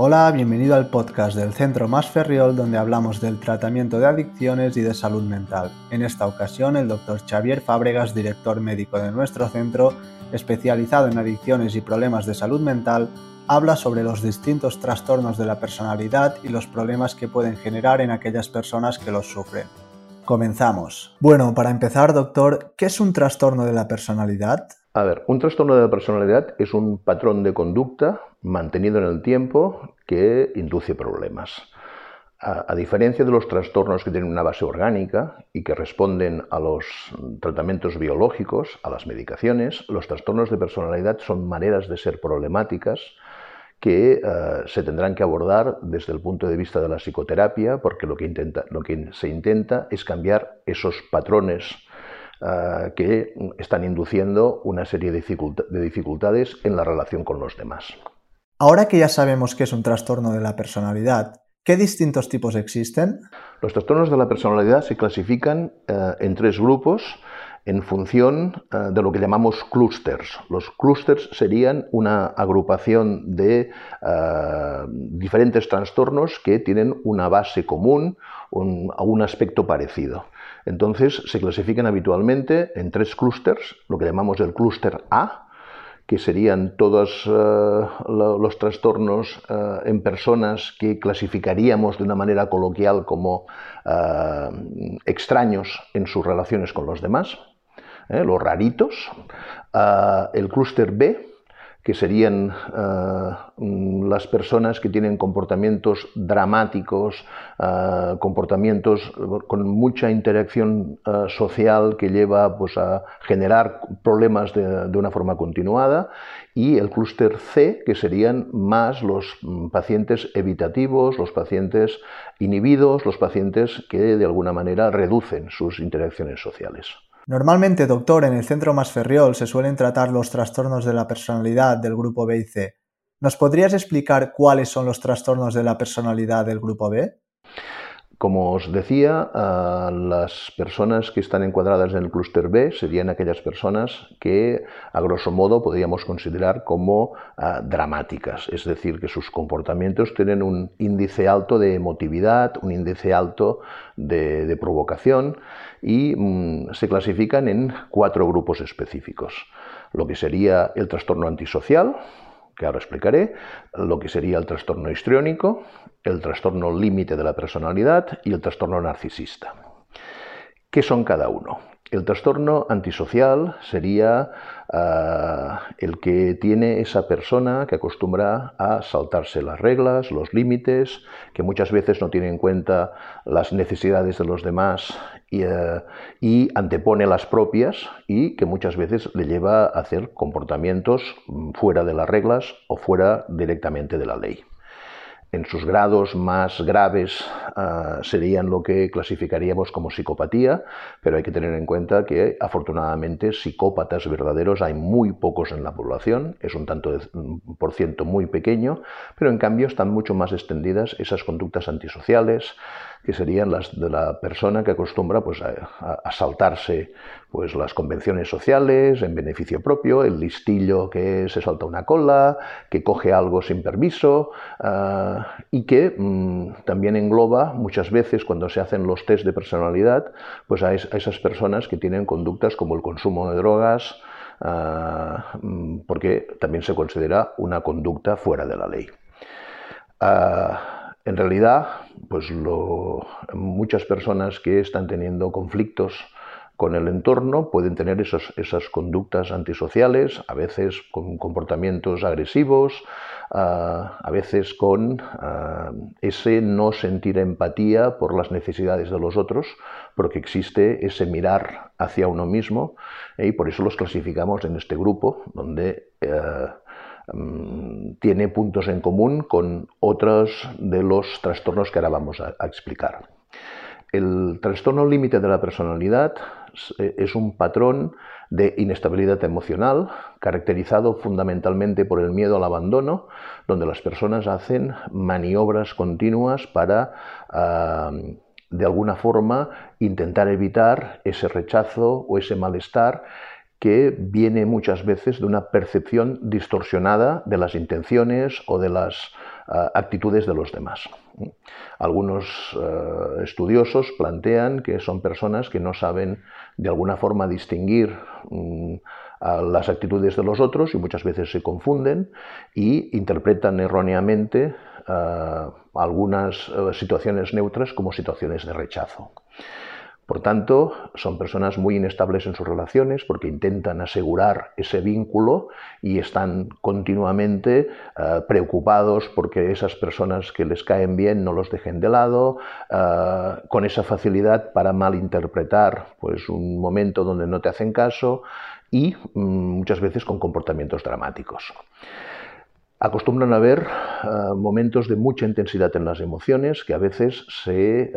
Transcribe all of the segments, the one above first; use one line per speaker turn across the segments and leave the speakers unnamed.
Hola, bienvenido al podcast del Centro Más Ferriol donde hablamos del tratamiento de adicciones y de salud mental. En esta ocasión el doctor Xavier Fábregas, director médico de nuestro centro, especializado en adicciones y problemas de salud mental, habla sobre los distintos trastornos de la personalidad y los problemas que pueden generar en aquellas personas que los sufren. Comenzamos. Bueno, para empezar, doctor, ¿qué es un trastorno de la personalidad?
A ver, un trastorno de la personalidad es un patrón de conducta mantenido en el tiempo que induce problemas. A, diferencia de los trastornos que tienen una base orgánica y que responden a los tratamientos biológicos, a las medicaciones, los trastornos de personalidad son maneras de ser problemáticas que eh, se tendrán que abordar desde el punto de vista de la psicoterapia, porque lo que, intenta, lo que se intenta es cambiar esos patrones Ah, que están induciendo una serie de, dificultades en la relación con los demás.
Ahora que ya sabemos que es un trastorno de la personalidad, ¿qué distintos tipos existen?
Los trastornos de la personalidad se clasifican eh, en tres grupos en función eh, de lo que llamamos clusters. Los clusters serían una agrupación de eh, diferentes trastornos que tienen una base común, un, un aspecto parecido. Entonces se clasifican habitualmente en tres clústeres, lo que llamamos el clúster A, que serían todos eh, los trastornos eh, en personas que clasificaríamos de una manera coloquial como eh, extraños en sus relaciones con los demás, los raritos. el clúster B, que serían eh, mm, las personas que tienen comportamientos dramáticos, eh, comportamientos con mucha interacción eh, social que lleva pues, a generar problemas de, de, una forma continuada, y el clúster C, que serían más los mm, pacientes evitativos, los pacientes inhibidos, los pacientes que de alguna manera reducen sus interacciones sociales.
Normalmente, doctor, en el centro Masferriol se suelen tratar los trastornos de la personalidad del grupo B y C. ¿Nos podrías explicar cuáles son los trastornos de la personalidad del grupo B?
Como os decía, las personas que están encuadradas en el clúster B serían aquellas personas que, a grosso modo, podríamos considerar como ah, dramáticas, es decir, que sus comportamientos tienen un índice alto de emotividad, un índice alto de, provocación y mm, se clasifican en cuatro grupos específicos. Lo que sería el trastorno antisocial, que ahora explicaré, lo que sería el trastorno histriónico, el trastorno límite de la personalidad y el trastorno narcisista. ¿Qué son cada uno? El trastorno antisocial sería ah, el que tiene esa persona que acostumbra a saltarse las reglas, los límites, que muchas veces no tiene en cuenta las necesidades de los demás y, eh, y, antepone las propias y que muchas veces le lleva a hacer comportamientos fuera de las reglas o fuera directamente de la ley. En sus grados más graves ah, serían lo que clasificaríamos como psicopatía, pero hay que tener en cuenta que afortunadamente psicópatas verdaderos hay muy pocos en la población, es un tanto de, por ciento muy pequeño, pero en cambio están mucho más extendidas esas conductas antisociales, que serían las de la persona que acostumbra pues, a, saltarse pues, las convenciones sociales en beneficio propio, el listillo que se salta una cola, que coge algo sin permiso ah, y que mm, también engloba muchas veces cuando se hacen los test de personalidad pues, a, esas personas que tienen conductas como el consumo de drogas, ah, mm, porque también se considera una conducta fuera de la ley. Ah, en realidad, pues muchas personas que están teniendo conflictos con el entorno pueden tener esas conductas antisociales, a veces con comportamientos agresivos, ah, a veces con ah, ese no sentir empatía por las necesidades de los otros, porque existe ese mirar hacia uno mismo y por eso los clasificamos en este grupo donde eh, tiene puntos en común con otros de los trastornos que ahora vamos a, explicar. El trastorno límite de la personalidad eh, es un patrón de inestabilidad emocional caracterizado fundamentalmente por el miedo al abandono, donde las personas hacen maniobras continuas para, de alguna forma, intentar evitar ese rechazo o ese malestar que viene muchas veces de una percepción distorsionada de las intenciones o de las actitudes de los demás. Algunos estudiosos plantean que son personas que no saben de alguna forma distinguir mm, las actitudes de los otros y muchas veces se confunden y interpretan erróneamente algunas situaciones neutras como situaciones de rechazo. Por tanto, son personas muy inestables en sus relaciones porque intentan asegurar ese vínculo y están continuamente eh, preocupados porque esas personas que les caen bien no los dejen de lado, eh, con esa facilidad para malinterpretar pues, un momento donde no te hacen caso y mm, muchas veces con comportamientos dramáticos. Acostumbran a haber eh, momentos de mucha intensidad en las emociones que a veces se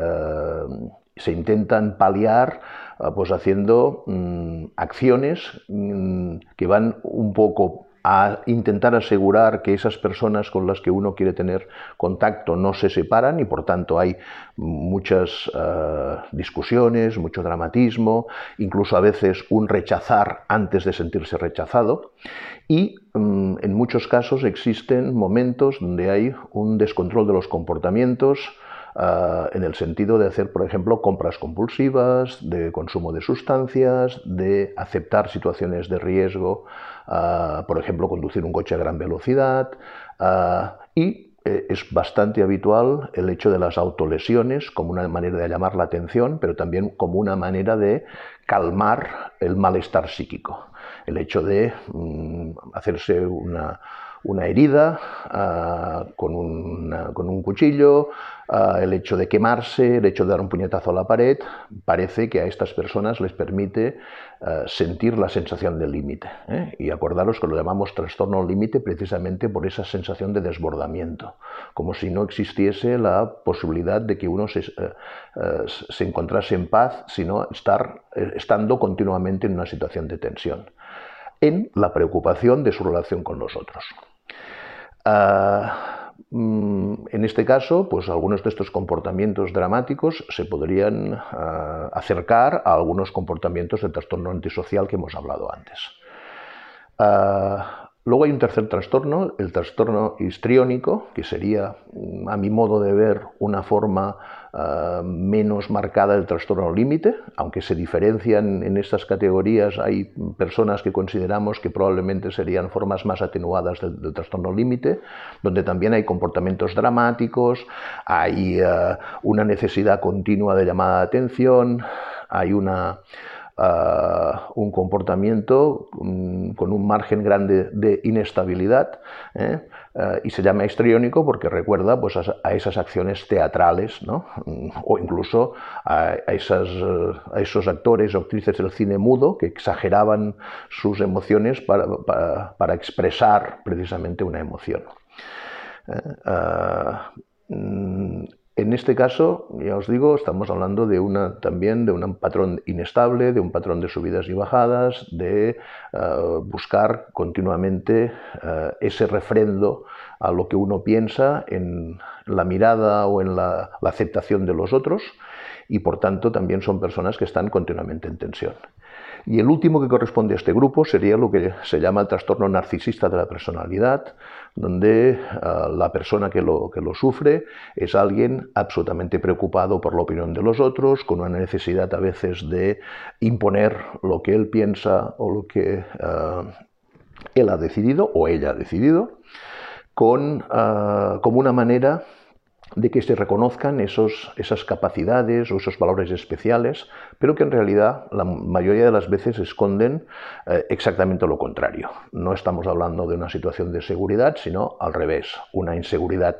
se intentan paliar ah, pues haciendo mm, acciones mm, que van un poco a intentar asegurar que esas personas con las que uno quiere tener contacto no se separan y por tanto hay muchas ah, discusiones, mucho dramatismo, incluso a veces un rechazar antes de sentirse rechazado. Y mm, en muchos casos existen momentos donde hay un descontrol de los comportamientos, Ah, en el sentido de hacer, por ejemplo, compras compulsivas, de consumo de sustancias, de aceptar situaciones de riesgo, ah, por ejemplo, conducir un coche a gran velocidad ah, y eh, es bastante habitual el hecho de las autolesiones como una manera de llamar la atención, pero también como una manera de calmar el malestar psíquico. El hecho de mm, hacerse una, una herida ah, con, un cuchillo, ah, el hecho de quemarse, el hecho de dar un puñetazo a la pared, parece que a estas personas les permite ah, sentir la sensación del límite. ¿eh? Y acordaros que lo llamamos trastorno límite precisamente por esa sensación de desbordamiento, como si no existiese la posibilidad de que uno se, eh, eh, se encontrase en paz, sino estar, estando continuamente en una situación de tensión en la preocupación de su relación con los otros. Ah, mm, en este caso, pues algunos de estos comportamientos dramáticos se podrían ah, acercar a algunos comportamientos de trastorno antisocial que hemos hablado antes. Ah, luego hay un tercer trastorno, el trastorno histriónico, que sería, a mi modo de ver, una forma Ah, menos marcada el trastorno límite, aunque se diferencian en estas categorías, hay personas que consideramos que probablemente serían formas más atenuadas del, trastorno límite, donde también hay comportamientos dramáticos, hay ah, una necesidad continua de llamada de atención, hay una un comportamiento mm, con un margen grande de inestabilidad ¿eh? Eh, y se llama histriónico porque recuerda pues, a, esas acciones teatrales ¿no? Mm, o incluso a, esas, a, esos actores o actrices del cine mudo que exageraban sus emociones para, para, expresar precisamente una emoción. ¿eh? En este caso, ya os digo, estamos hablando de también de un patrón inestable, de un patrón de subidas y bajadas, de eh, buscar continuamente eh, ese refrendo a lo que uno piensa en la mirada o en la aceptación de los otros y por tanto también son personas que están continuamente en tensión. Y el último que corresponde a este grupo sería lo que se llama el trastorno narcisista de la personalidad, donde ah, la persona que lo, que lo sufre es alguien absolutamente preocupado por la opinión de los otros, con una necesidad a veces de imponer lo que él piensa o lo que ah, él ha decidido o ella ha decidido, con, ah, como una manera de que se reconozcan esos, esas capacidades o esos valores especiales, pero que en realidad la mayoría de las veces esconden eh, exactamente lo contrario. No estamos hablando de una situación de seguridad, sino al revés, una inseguridad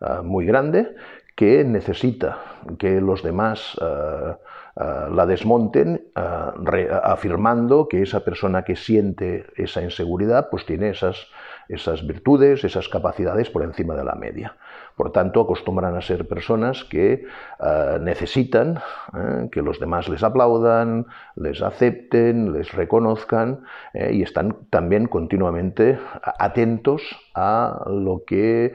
eh, muy grande que necesita que los demás eh, la desmonten afirmando que esa persona que siente esa inseguridad pues tiene esas, esas virtudes, esas capacidades por encima de la media. Por tanto, acostumbran a ser personas que eh, necesitan eh, que los demás les aplaudan, les acepten, les reconozcan eh, y están también continuamente atentos a lo que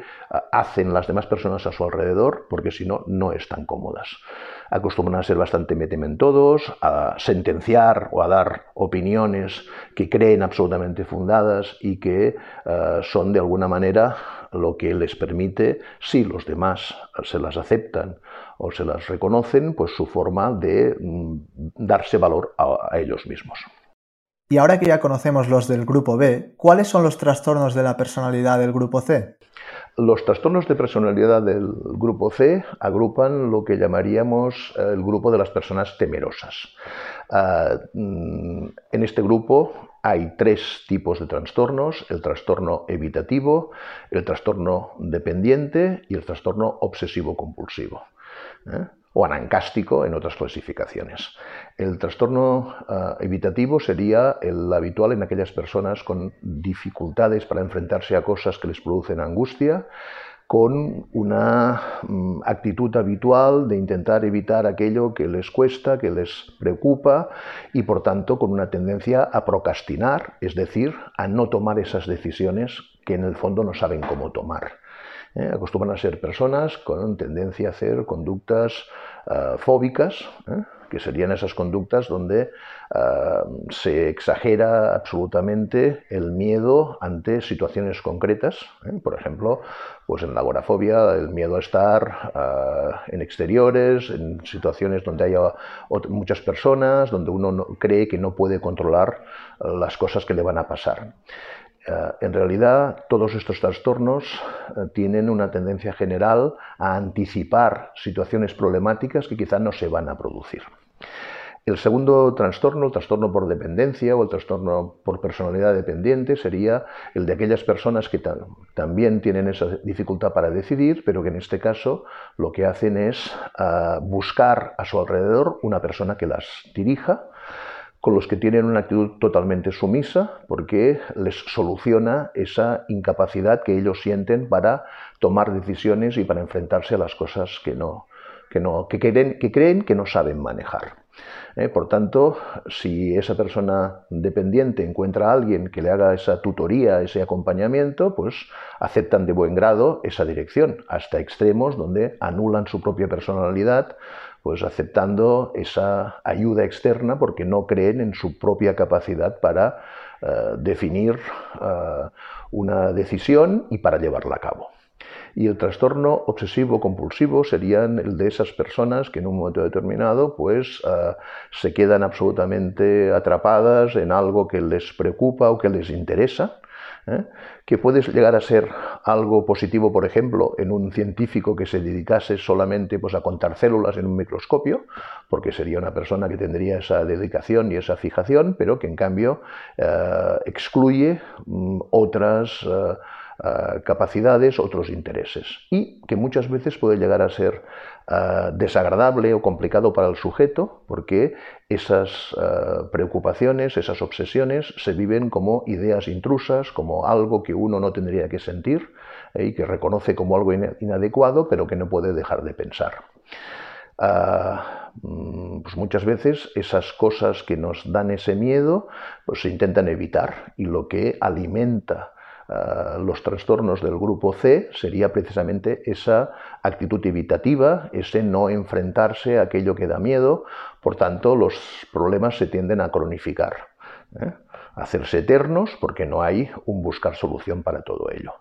hacen las demás personas a su alrededor, porque si no, no están cómodas. Acostumbran a ser bastante metementodos, a sentenciar o a dar opiniones que creen absolutamente fundadas y que eh, son de alguna manera lo que les permite, si los demás se las aceptan o se las reconocen, pues su forma de mm, darse valor a ellos mismos.
Y ahora que ya conocemos los del grupo B, ¿cuáles son los trastornos de la personalidad del grupo C?
Los trastornos de personalidad del grupo C agrupan lo que llamaríamos eh, el grupo de las personas temerosas. Ah, mm, en este grupo hay tres tipos de trastornos, el trastorno evitativo, el trastorno dependiente y el trastorno obsesivo-compulsivo. ¿eh? O anancástico en otras clasificaciones. El trastorno eh, evitativo sería el habitual en aquellas personas con dificultades para enfrentarse a cosas que les producen angustia, con una mm, actitud habitual de intentar evitar aquello que les cuesta, que les preocupa y por tanto con una tendencia a procrastinar, es decir, a no tomar esas decisiones que en el fondo no saben cómo tomar. ¿Eh? acostumbran a ser personas con tendencia a hacer conductas eh, fóbicas, ¿eh? que serían esas conductas donde se exagera absolutamente el miedo ante situaciones concretas. Por ejemplo, pues en la agorafobia, el miedo a estar en exteriores, en situaciones donde haya muchas personas, donde uno cree que no puede controlar las cosas que le van a pasar. Eh, en realidad, todos estos trastornos eh, tienen una tendencia general a anticipar situaciones problemáticas que quizá no se van a producir. El segundo trastorno, el trastorno por dependencia o el trastorno por personalidad dependiente, sería el de aquellas personas que también tienen esa dificultad para decidir, pero que en este caso lo que hacen es ah, buscar a su alrededor una persona que las dirija, con los que tienen una actitud totalmente sumisa porque les soluciona esa incapacidad que ellos sienten para tomar decisiones y para enfrentarse a las cosas que, no, que, no, que, creen, que creen que no saben manejar. ¿eh? Por tanto, si esa persona dependiente encuentra a alguien que le haga esa tutoría, ese acompañamiento, pues aceptan de buen grado esa dirección, hasta extremos donde anulan su propia personalidad, pues aceptando esa ayuda externa porque no creen en su propia capacidad para eh, definir eh, una decisión y para llevarla a cabo. Y el trastorno obsesivo compulsivo serían el de esas personas que en un momento determinado pues eh, se quedan absolutamente atrapadas en algo que les preocupa o que les interesa ¿eh? que puede llegar a ser algo positivo, por ejemplo, en un científico que se dedicase solamente pues, a contar células en un microscopio, porque sería una persona que tendría esa dedicación y esa fijación, pero que en cambio eh, excluye mm, otras... Eh, capacidades, otros intereses, y que muchas veces puede llegar a ser eh, desagradable o complicado para el sujeto, porque esas eh, preocupaciones, esas obsesiones se viven como ideas intrusas, como algo que uno no tendría que sentir eh, y que reconoce como algo inadecuado, pero que no puede dejar de pensar. Mm, pues muchas veces esas cosas que nos dan ese miedo pues se intentan evitar y lo que alimenta eh, los trastornos del grupo C sería precisamente esa actitud evitativa, ese no enfrentarse a aquello que da miedo, por tanto los problemas se tienden a cronificar, ¿eh? a hacerse eternos porque no hay un buscar solución para todo ello.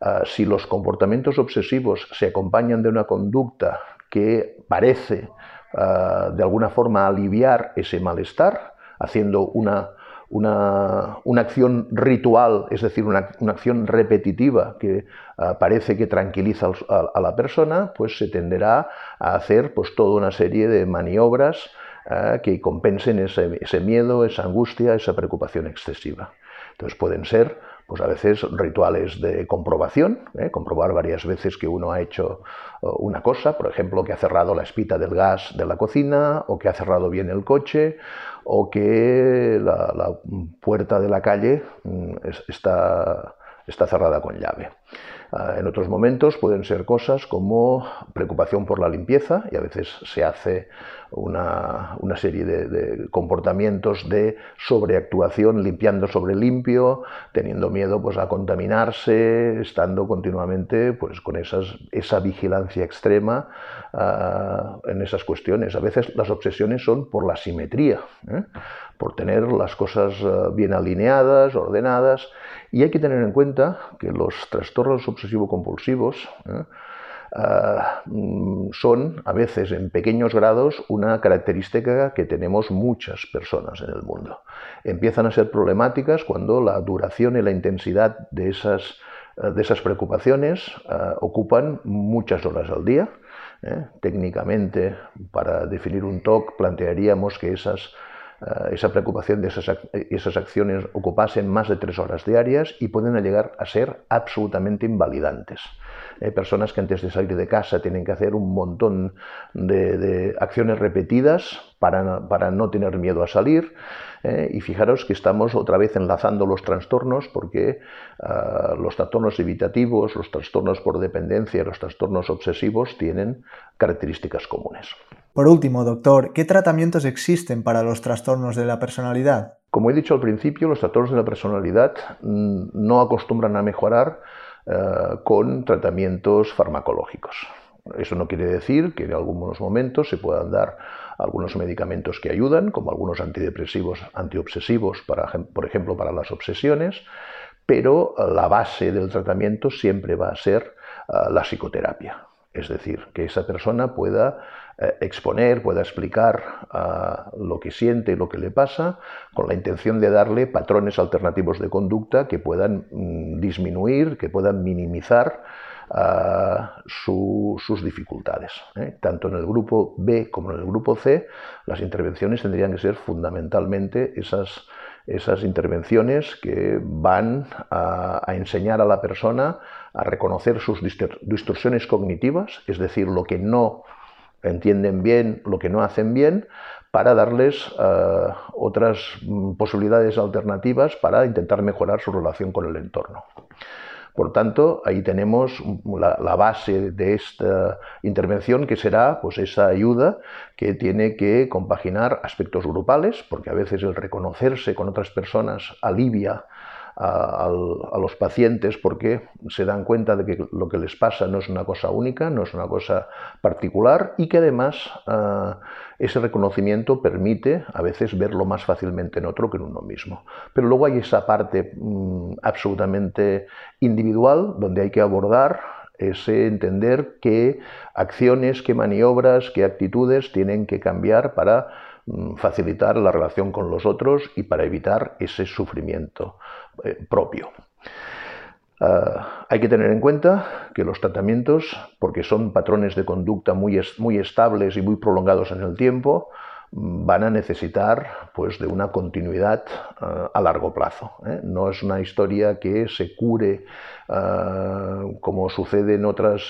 Eh, si los comportamientos obsesivos se acompañan de una conducta que parece de alguna forma aliviar ese malestar, haciendo una una, acción ritual, es decir, una, acción repetitiva que ah, parece que tranquiliza a, la persona, pues se tenderá a hacer pues, toda una serie de maniobras ah, que compensen ese, miedo, esa angustia, esa preocupación excesiva. Entonces pueden ser pues a veces rituales de comprobación, ¿eh? comprobar varias veces que uno ha hecho oh, una cosa, por ejemplo, que ha cerrado la espita del gas de la cocina, o que ha cerrado bien el coche, o que la, puerta de la calle mm, está, está cerrada con llave. Ah, en otros momentos pueden ser cosas como preocupación por la limpieza y a veces se hace una, serie de, comportamientos de sobreactuación, limpiando sobre limpio, teniendo miedo pues, a contaminarse, estando continuamente pues, con esa vigilancia extrema ah, en esas cuestiones. A veces las obsesiones son por la simetría. ¿eh? por tener las cosas eh, bien alineadas, ordenadas, y hay que tener en cuenta que los trastornos obsesivo-compulsivos ¿eh? Ah, mm, son a veces en pequeños grados una característica que tenemos muchas personas en el mundo. Empiezan a ser problemáticas cuando la duración y la intensidad de esas, eh, de esas preocupaciones ocupan muchas horas al día. Técnicamente, para definir un TOC, plantearíamos que esas eh, esa preocupación de esas, esas acciones ocupasen más de tres horas diarias y pueden llegar a ser absolutamente invalidantes. Hay personas que antes de salir de casa tienen que hacer un montón de, acciones repetidas para, para, no tener miedo a salir. Eh, y fijaros que estamos otra vez enlazando los trastornos porque ah, los trastornos evitativos, los trastornos por dependencia, los trastornos obsesivos tienen características comunes.
Por último, doctor, ¿qué tratamientos existen para los trastornos de la personalidad?
Como he dicho al principio, los trastornos de la personalidad mm, no acostumbran a mejorar eh, con tratamientos farmacológicos. Eso no quiere decir que en algunos momentos se puedan dar algunos medicamentos que ayudan, como algunos antidepresivos, antiobsesivos, por ejemplo, para las obsesiones, pero la base del tratamiento siempre va a ser eh, la psicoterapia. Es decir, que esa persona pueda eh, exponer, pueda explicar ah, lo que siente y lo que le pasa, con la intención de darle patrones alternativos de conducta que puedan mm, disminuir, que puedan minimizar ah, sus dificultades. ¿eh? Tanto en el grupo B como en el grupo C, las intervenciones tendrían que ser fundamentalmente esas, esas intervenciones que van a, enseñar a la persona a reconocer sus distorsiones cognitivas, es decir, lo que no entienden bien, lo que no hacen bien, para darles eh, otras mm, posibilidades alternativas para intentar mejorar su relación con el entorno. Por tanto, ahí tenemos la, base de esta intervención que será pues, esa ayuda que tiene que compaginar aspectos grupales, porque a veces el reconocerse con otras personas alivia a, los pacientes porque se dan cuenta de que lo que les pasa no es una cosa única, no es una cosa particular y que además ah, ese reconocimiento permite a veces verlo más fácilmente en otro que en uno mismo. Pero luego hay esa parte mm, absolutamente individual donde hay que abordar ese entender qué acciones, qué maniobras, qué actitudes tienen que cambiar para facilitar la relación con los otros y para evitar ese sufrimiento. Eh, propio. Ah, hay que tener en cuenta que los tratamientos, porque son patrones de conducta muy, muy estables y muy prolongados en el tiempo, van a necesitar pues, de una continuidad ah, a largo plazo. ¿eh? No es una historia que se cure ah, como sucede en otras,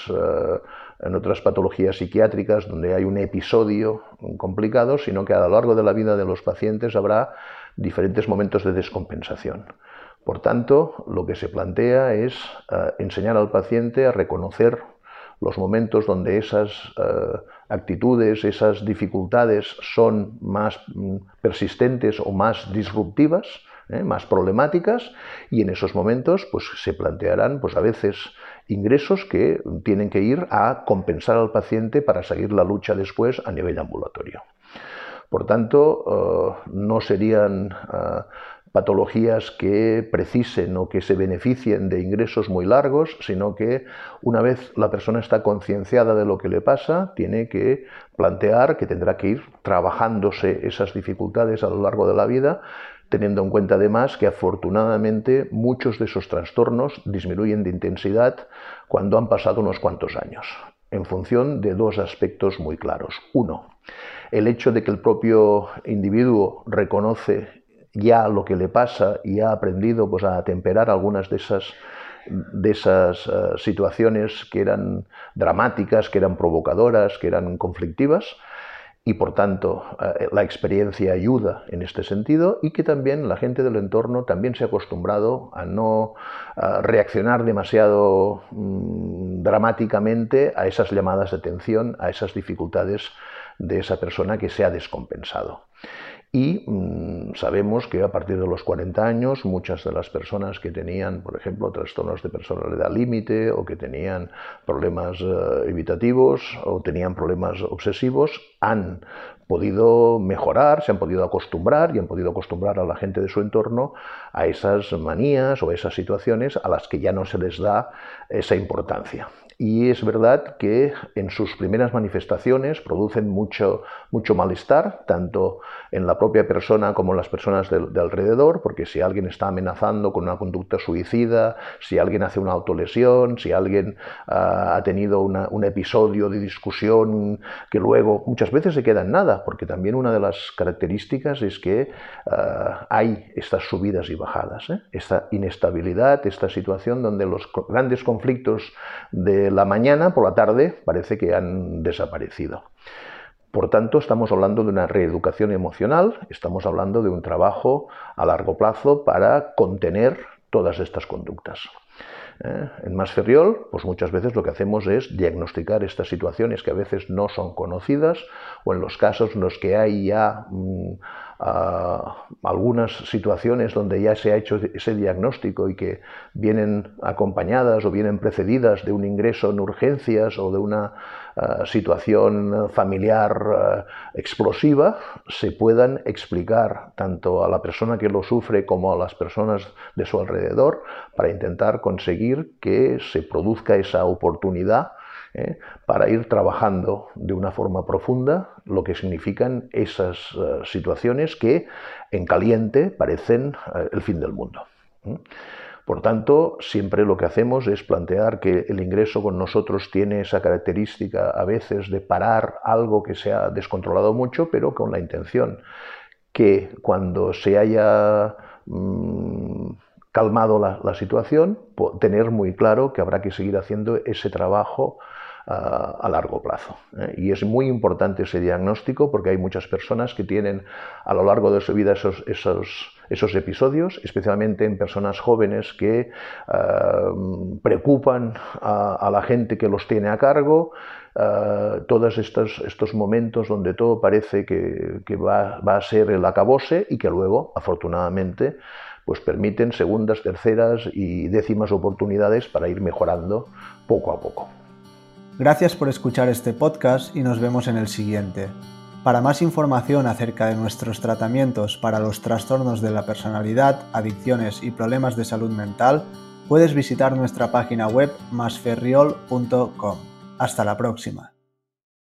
en otras patologías psiquiátricas donde hay un episodio complicado, sino que a lo largo de la vida de los pacientes habrá diferentes momentos de descompensación. Por tanto, lo que se plantea es eh, enseñar al paciente a reconocer los momentos donde esas eh, actitudes, esas dificultades son más mm, persistentes o más disruptivas, ¿eh? más problemáticas, y en esos momentos pues, se plantearán pues, a veces ingresos que tienen que ir a compensar al paciente para seguir la lucha después a nivel ambulatorio. Por tanto, no serían patologías que precisen o que se beneficien de ingresos muy largos, sino que una vez la persona está concienciada de lo que le pasa, tiene que plantear que tendrá que ir trabajándose esas dificultades a lo largo de la vida, teniendo en cuenta además que afortunadamente muchos de esos trastornos disminuyen de intensidad cuando han pasado unos cuantos años, en función de dos aspectos muy claros. Uno, el hecho de que el propio individuo reconoce ya lo que le pasa y ha aprendido pues, a temperar algunas de esas, de esas eh, situaciones que eran dramáticas, que eran provocadoras, que eran conflictivas. Y por tanto eh, la experiencia ayuda en este sentido y que también la gente del entorno también se ha acostumbrado a no reaccionar demasiado mm, dramáticamente a esas llamadas de atención, a esas dificultades de esa persona que se ha descompensado. Y mm, sabemos que a partir de los 40 años muchas de las personas que tenían, por ejemplo, trastornos de personalidad límite o que tenían problemas eh, evitativos o tenían problemas obsesivos han podido mejorar, se han podido acostumbrar y han podido acostumbrar a la gente de su entorno a esas manías o esas situaciones a las que ya no se les da esa importancia y es verdad que en sus primeras manifestaciones producen mucho, mucho malestar, tanto en la propia persona como en las personas de, alrededor, porque si alguien está amenazando con una conducta suicida, si alguien hace una autolesión, si alguien ah, ha tenido un episodio de discusión que luego muchas veces se queda en nada, porque también una de las características es que ah, hay estas subidas y bajadas, ¿eh? esta inestabilidad, esta situación donde los grandes conflictos de la mañana por la tarde parece que han desaparecido. Por tanto, estamos hablando de una reeducación emocional, estamos hablando de un trabajo a largo plazo para contener todas estas conductas. ¿Eh? En Más Ferriol, pues muchas veces lo que hacemos es diagnosticar estas situaciones que a veces no son conocidas o en los casos en los que hay ya mm, algunas situaciones donde ya se ha hecho ese diagnóstico y que vienen acompañadas o vienen precedidas de un ingreso en urgencias o de una ah, situación familiar ah, explosiva, se puedan explicar tanto a la persona que lo sufre como a las personas de su alrededor para intentar conseguir que se produzca esa oportunidad ¿eh? para ir trabajando de una forma profunda lo que significan esas eh, situaciones que en caliente parecen eh, el fin del mundo. Por tanto, siempre lo que hacemos es plantear que el ingreso con nosotros tiene esa característica a veces de parar algo que se ha descontrolado mucho, pero con la intención que cuando se haya mm, calmado la, situación, tener muy claro que habrá que seguir haciendo ese trabajo a, largo plazo. ¿eh? Y es muy importante ese diagnóstico porque hay muchas personas que tienen a lo largo de su vida esos, esos, esos episodios, especialmente en personas jóvenes que eh, preocupan a, la gente que los tiene a cargo, eh, todos estos, estos momentos donde todo parece que, que va, va, a ser el acabose y que luego, afortunadamente, pues permiten segundas, terceras y décimas oportunidades para ir mejorando poco a poco.
Gracias por escuchar este podcast y nos vemos en el siguiente. Para más información acerca de nuestros tratamientos para los trastornos de la personalidad, adicciones y problemas de salud mental, puedes visitar nuestra página web masferriol.com. Hasta la próxima.